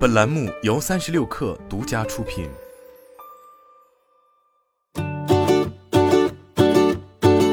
本栏目由三十六氪独家出品。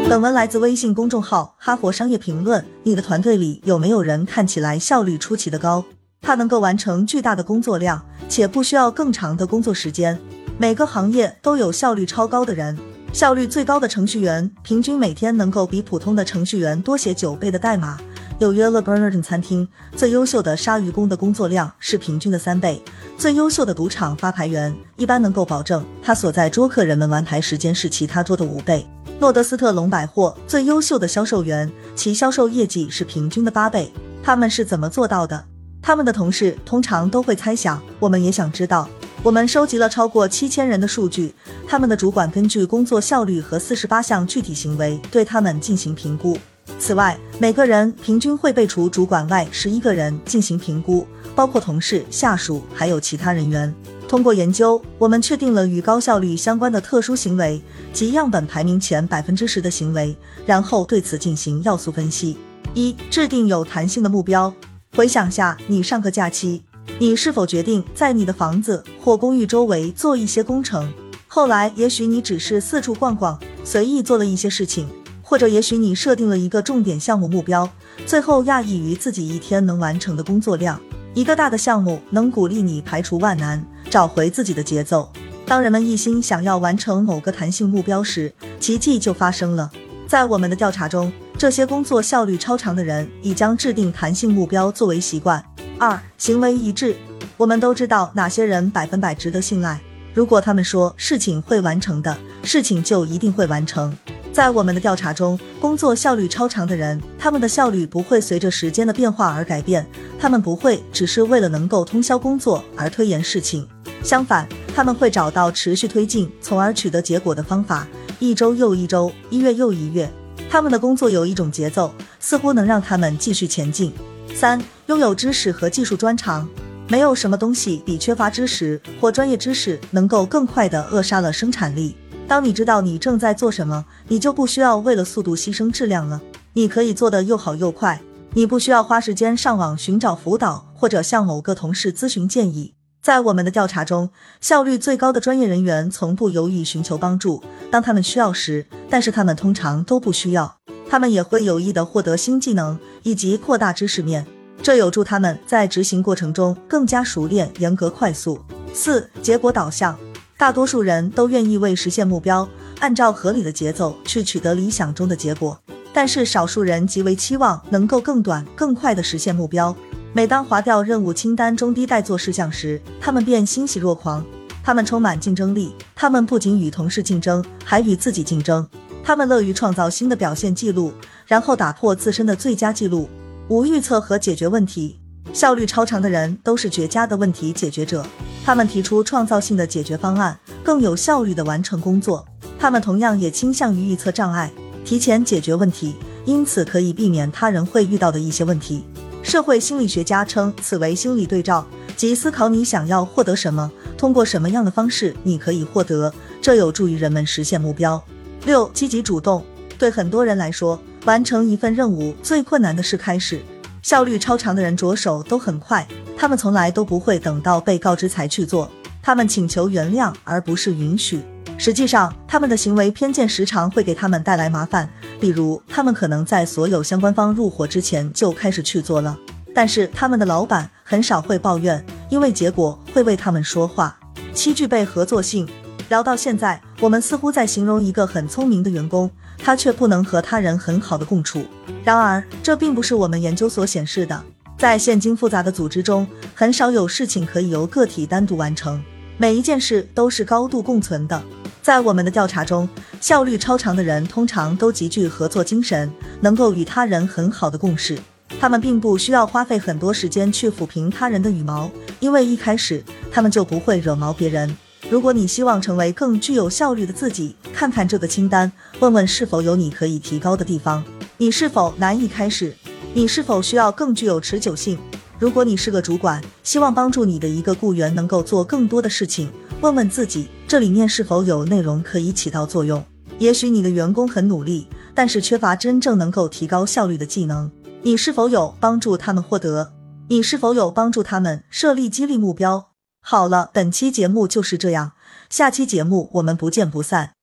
本文来自微信公众号《哈佛商业评论》。你的团队里有没有人看起来效率出奇的高？他能够完成巨大的工作量，且不需要更长的工作时间。每个行业都有效率超高的人。效率最高的程序员，平均每天能够比普通的程序员多写九倍的代码。纽约 Le Bernardin 餐厅最优秀的鲨鱼工的工作量是平均的三倍。最优秀的赌场发牌员一般能够保证他所在桌客人们玩牌时间是其他桌的五倍。诺德斯特隆百货最优秀的销售员，其销售业绩是平均的八倍。他们是怎么做到的？他们的同事通常都会猜想，我们也想知道。我们收集了超过七千人的数据，他们的主管根据工作效率和四十八项具体行为对他们进行评估。此外，每个人平均会被除主管外十一个人进行评估，包括同事、下属还有其他人员。通过研究，我们确定了与高效率相关的特殊行为及样本排名前百分之十的行为，然后对此进行要素分析。一、制定有弹性的目标。回想下，你上个假期，你是否决定在你的房子或公寓周围做一些工程？后来，也许你只是四处逛逛，随意做了一些事情。或者也许你设定了一个重点项目目标，最后讶异于自己一天能完成的工作量。一个大的项目能鼓励你排除万难，找回自己的节奏。当人们一心想要完成某个弹性目标时，奇迹就发生了。在我们的调查中，这些工作效率超长的人已将制定弹性目标作为习惯。二、行为一致。我们都知道哪些人百分百值得信赖。如果他们说事情会完成的，事情就一定会完成。在我们的调查中，工作效率超长的人，他们的效率不会随着时间的变化而改变，他们不会只是为了能够通宵工作而推延事情。相反，他们会找到持续推进，从而取得结果的方法。一周又一周，一月又一月，他们的工作有一种节奏，似乎能让他们继续前进。三、拥有知识和技术专长，没有什么东西比缺乏知识或专业知识能够更快地扼杀了生产力。当你知道你正在做什么，你就不需要为了速度牺牲质量了。你可以做得又好又快，你不需要花时间上网寻找辅导或者向某个同事咨询建议。在我们的调查中，效率最高的专业人员从不犹豫寻求帮助，当他们需要时，但是他们通常都不需要。他们也会有意的获得新技能以及扩大知识面，这有助他们在执行过程中更加熟练、严格、快速。四、结果导向。大多数人都愿意为实现目标，按照合理的节奏去取得理想中的结果，但是少数人极为期望能够更短、更快地实现目标。每当划掉任务清单中的待做事项时，他们便欣喜若狂。他们充满竞争力，他们不仅与同事竞争，还与自己竞争。他们乐于创造新的表现记录，然后打破自身的最佳记录。无预测和解决问题。效率超长的人都是绝佳的问题解决者，他们提出创造性的解决方案，更有效率的完成工作。他们同样也倾向于预测障碍，提前解决问题，因此可以避免他人会遇到的一些问题。社会心理学家称此为心理对照，即思考你想要获得什么，通过什么样的方式你可以获得，这有助于人们实现目标。六、积极主动。对很多人来说，完成一份任务最困难的是开始。效率超长的人着手都很快，他们从来都不会等到被告知才去做，他们请求原谅而不是允许。实际上，他们的行为偏见时常会给他们带来麻烦，比如他们可能在所有相关方入伙之前就开始去做了，但是他们的老板很少会抱怨，因为结果会为他们说话。七、具备合作性。聊到现在，我们似乎在形容一个很聪明的员工。他却不能和他人很好的共处。然而，这并不是我们研究所显示的。在现今复杂的组织中，很少有事情可以由个体单独完成，每一件事都是高度共存的。在我们的调查中，效率超长的人通常都极具合作精神，能够与他人很好的共事。他们并不需要花费很多时间去抚平他人的羽毛，因为一开始他们就不会惹毛别人。如果你希望成为更具有效率的自己，看看这个清单，问问是否有你可以提高的地方。你是否难以开始？你是否需要更具有持久性？如果你是个主管，希望帮助你的一个雇员能够做更多的事情，问问自己，这里面是否有内容可以起到作用？也许你的员工很努力，但是缺乏真正能够提高效率的技能，你是否有帮助他们获得你是否有帮助他们设立激励目标？好了，本期节目就是这样，下期节目我们不见不散。